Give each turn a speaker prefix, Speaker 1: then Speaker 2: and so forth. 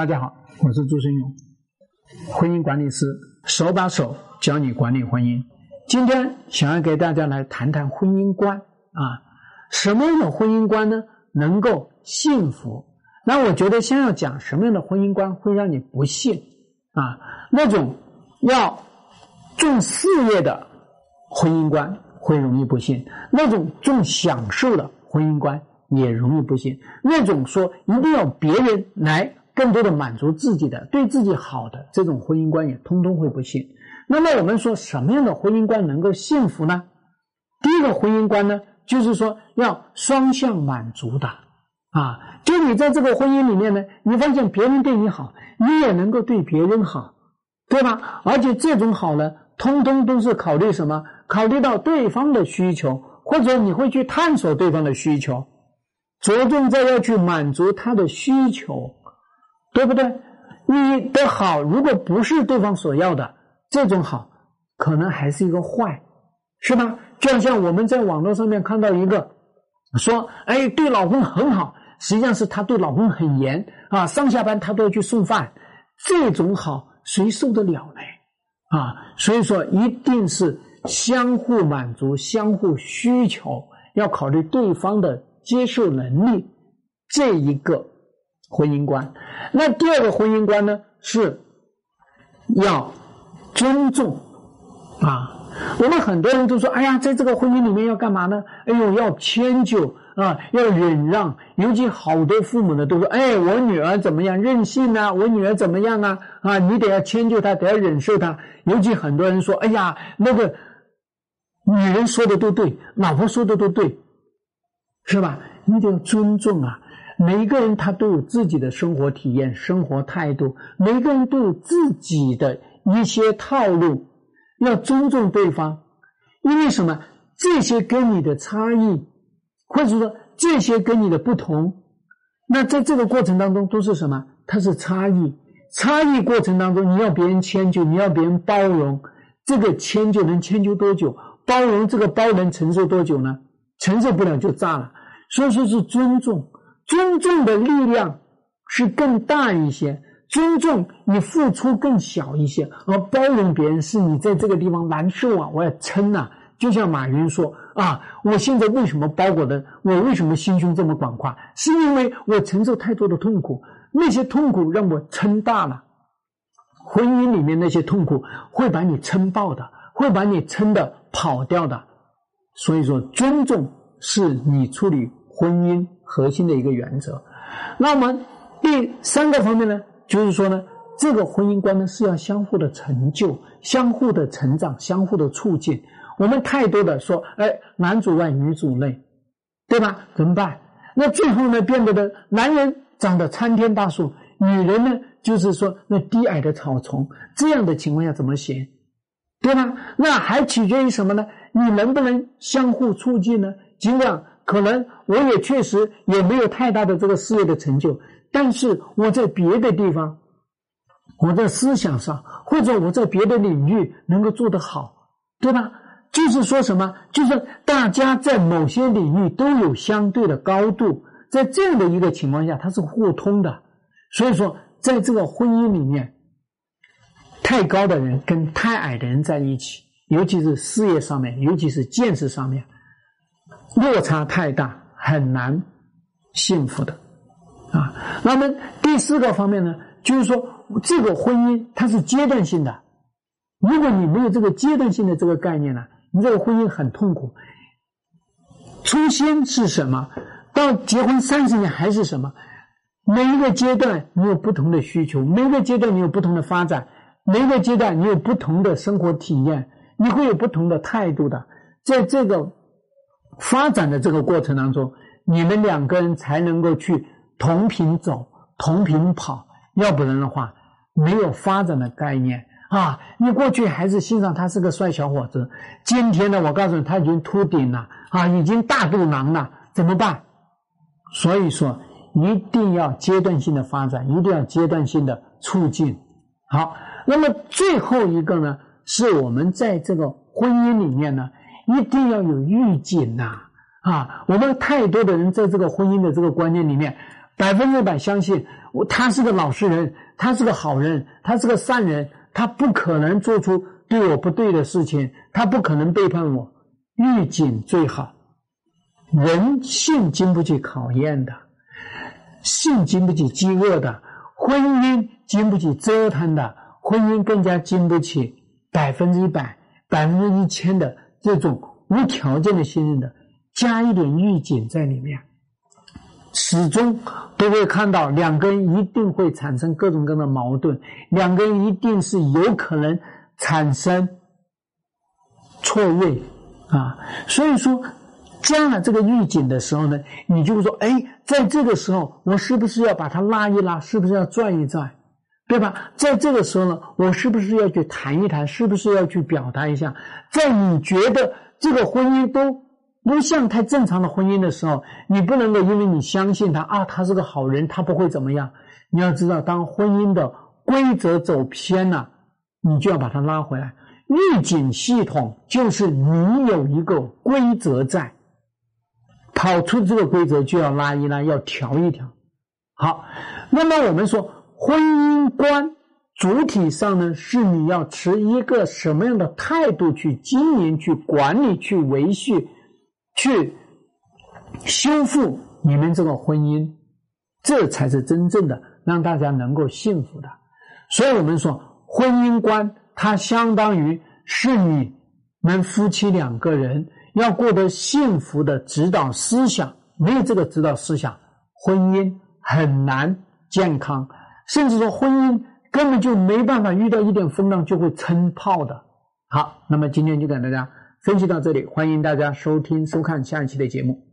Speaker 1: 大家好，我是朱生勇，婚姻管理师，手把手教你管理婚姻。今天想要给大家来谈谈婚姻观啊，什么样的婚姻观呢？能够幸福？那我觉得先要讲什么样的婚姻观会让你不幸啊？那种要重事业的婚姻观会容易不幸，那种重享受的婚姻观也容易不幸，那种说一定要别人来。更多的满足自己的、对自己好的这种婚姻观也通通会不幸。那么我们说什么样的婚姻观能够幸福呢？第一个婚姻观呢，就是说要双向满足的啊。就你在这个婚姻里面呢，你发现别人对你好，你也能够对别人好，对吧？而且这种好呢，通通都是考虑什么？考虑到对方的需求，或者你会去探索对方的需求，着重在要去满足他的需求。对不对？你的好如果不是对方所要的，这种好可能还是一个坏，是吧？就像我们在网络上面看到一个说：“哎，对老公很好，实际上是他对老公很严啊，上下班他都要去送饭。”这种好谁受得了呢？啊，所以说一定是相互满足、相互需求，要考虑对方的接受能力这一个。婚姻观，那第二个婚姻观呢，是要尊重啊。我们很多人都说：“哎呀，在这个婚姻里面要干嘛呢？哎呦，要迁就啊，要忍让。尤其好多父母呢，都说：‘哎，我女儿怎么样任性啊？我女儿怎么样啊？啊，你得要迁就她，得要忍受她。’尤其很多人说：‘哎呀，那个女人说的都对，老婆说的都对，是吧？你得要尊重啊。’每一个人他都有自己的生活体验、生活态度，每个人都有自己的一些套路，要尊重对方。因为什么？这些跟你的差异，或者说这些跟你的不同，那在这个过程当中都是什么？它是差异。差异过程当中，你要别人迁就，你要别人包容，这个迁就能迁就多久？包容这个包能承受多久呢？承受不了就炸了。所以说是尊重。尊重的力量是更大一些，尊重你付出更小一些，而包容别人是你在这个地方难受啊，我要撑呐。就像马云说啊，我现在为什么包裹的，我为什么心胸这么广阔，是因为我承受太多的痛苦，那些痛苦让我撑大了。婚姻里面那些痛苦会把你撑爆的，会把你撑的跑掉的。所以说，尊重是你处理婚姻。核心的一个原则，那么第三个方面呢，就是说呢，这个婚姻观呢是要相互的成就、相互的成长、相互的促进。我们太多的说，哎，男主外女主内，对吧？怎么办？那最后呢，变得的男人长得参天大树，女人呢，就是说那低矮的草丛。这样的情况下怎么行？对吧？那还取决于什么呢？你能不能相互促进呢？尽管。可能我也确实也没有太大的这个事业的成就，但是我在别的地方，我在思想上或者我在别的领域能够做得好，对吧？就是说什么？就是大家在某些领域都有相对的高度，在这样的一个情况下，它是互通的。所以说，在这个婚姻里面，太高的人跟太矮的人在一起，尤其是事业上面，尤其是见识上面。落差太大，很难幸福的啊。那么第四个方面呢，就是说这个婚姻它是阶段性的。如果你没有这个阶段性的这个概念呢，你这个婚姻很痛苦。初心是什么？到结婚三十年还是什么？每一个阶段你有不同的需求，每一个阶段你有不同的发展，每一个阶段你有不同的生活体验，你会有不同的态度的，在这个。发展的这个过程当中，你们两个人才能够去同频走、同频跑，要不然的话，没有发展的概念啊！你过去还是欣赏他是个帅小伙子，今天呢，我告诉你他已经秃顶了啊，已经大肚囊了，怎么办？所以说，一定要阶段性的发展，一定要阶段性的促进。好，那么最后一个呢，是我们在这个婚姻里面呢。一定要有预警呐！啊，我们太多的人在这个婚姻的这个观念里面，百分之百相信我，他是个老实人，他是个好人，他是个善人，他不可能做出对我不对的事情，他不可能背叛我。预警最好，人性经不起考验的，性经不起饥饿的，婚姻经不起折腾的，婚姻更加经不起百分之一百、百分之一千的这种无条件的信任的，加一点预警在里面。始终都会看到两个人一定会产生各种各样的矛盾，两个人一定是有可能产生错位啊。所以说，加了这个预警的时候呢，你就会说：哎，在这个时候，我是不是要把它拉一拉？是不是要拽一拽？对吧？在这个时候呢，我是不是要去谈一谈？是不是要去表达一下？在你觉得这个婚姻都。不像太正常的婚姻的时候，你不能够因为你相信他啊，他是个好人，他不会怎么样。你要知道，当婚姻的规则走偏了，你就要把它拉回来。预警系统就是你有一个规则在，跑出这个规则就要拉一拉，要调一调。好，那么我们说婚姻观主体上呢，是你要持一个什么样的态度去经营、去管理、去维系。去修复你们这个婚姻，这才是真正的让大家能够幸福的。所以我们说，婚姻观它相当于是你们夫妻两个人要过得幸福的指导思想。没有这个指导思想，婚姻很难健康，甚至说婚姻根本就没办法遇到一点风浪就会撑泡的。好，那么今天就给大家。分析到这里，欢迎大家收听、收看下一期的节目。